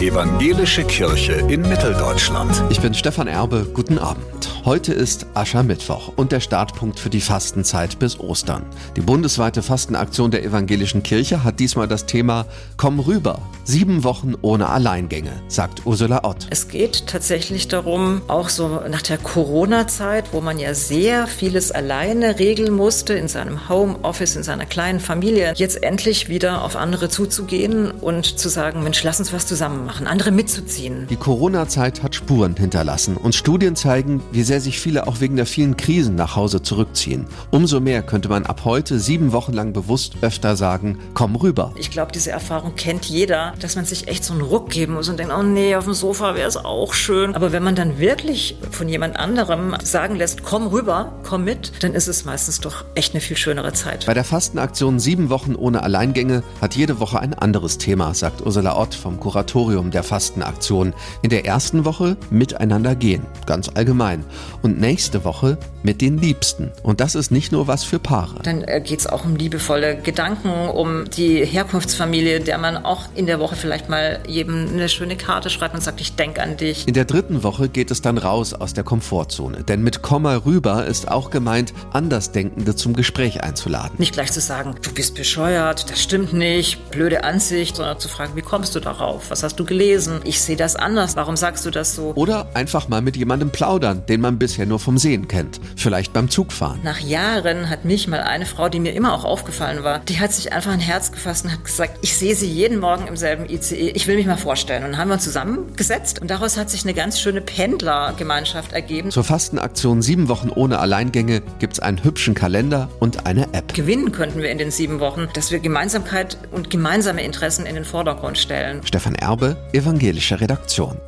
Evangelische Kirche in Mitteldeutschland. Ich bin Stefan Erbe, guten Abend. Heute ist Aschermittwoch und der Startpunkt für die Fastenzeit bis Ostern. Die bundesweite Fastenaktion der Evangelischen Kirche hat diesmal das Thema Komm rüber, sieben Wochen ohne Alleingänge, sagt Ursula Ott. Es geht tatsächlich darum, auch so nach der Corona-Zeit, wo man ja sehr vieles alleine regeln musste, in seinem Homeoffice, in seiner kleinen Familie, jetzt endlich wieder auf andere zuzugehen und zu sagen, Mensch, lass uns was zusammen machen, andere mitzuziehen. Die Corona-Zeit hat Spuren hinterlassen und Studien zeigen, wie sehr sich viele auch wegen der vielen Krisen nach Hause zurückziehen. Umso mehr könnte man ab heute sieben Wochen lang bewusst öfter sagen, komm rüber. Ich glaube, diese Erfahrung kennt jeder, dass man sich echt so einen Ruck geben muss und denkt, oh nee, auf dem Sofa wäre es auch schön. Aber wenn man dann wirklich von jemand anderem sagen lässt, komm rüber, komm mit, dann ist es meistens doch echt eine viel schönere Zeit. Bei der Fastenaktion sieben Wochen ohne Alleingänge hat jede Woche ein anderes Thema, sagt Ursula Ott vom Kuratorium der Fastenaktion. In der ersten Woche miteinander gehen, ganz allgemein und nächste Woche mit den Liebsten. Und das ist nicht nur was für Paare. Dann äh, geht es auch um liebevolle Gedanken, um die Herkunftsfamilie, der man auch in der Woche vielleicht mal jedem eine schöne Karte schreibt und sagt, ich denke an dich. In der dritten Woche geht es dann raus aus der Komfortzone. Denn mit Komma rüber ist auch gemeint, Andersdenkende zum Gespräch einzuladen. Nicht gleich zu sagen, du bist bescheuert, das stimmt nicht, blöde Ansicht, sondern zu fragen, wie kommst du darauf? Was hast du gelesen? Ich sehe das anders. Warum sagst du das so? Oder einfach mal mit jemandem plaudern, den man bisher nur vom Sehen kennt. Vielleicht beim Zugfahren. Nach Jahren hat mich mal eine Frau, die mir immer auch aufgefallen war, die hat sich einfach ein Herz gefasst und hat gesagt, ich sehe sie jeden Morgen im selben ICE, ich will mich mal vorstellen. Und dann haben wir uns zusammengesetzt und daraus hat sich eine ganz schöne Pendlergemeinschaft ergeben. Zur Fastenaktion sieben Wochen ohne Alleingänge gibt es einen hübschen Kalender und eine App. Gewinnen könnten wir in den sieben Wochen, dass wir Gemeinsamkeit und gemeinsame Interessen in den Vordergrund stellen. Stefan Erbe, Evangelische Redaktion.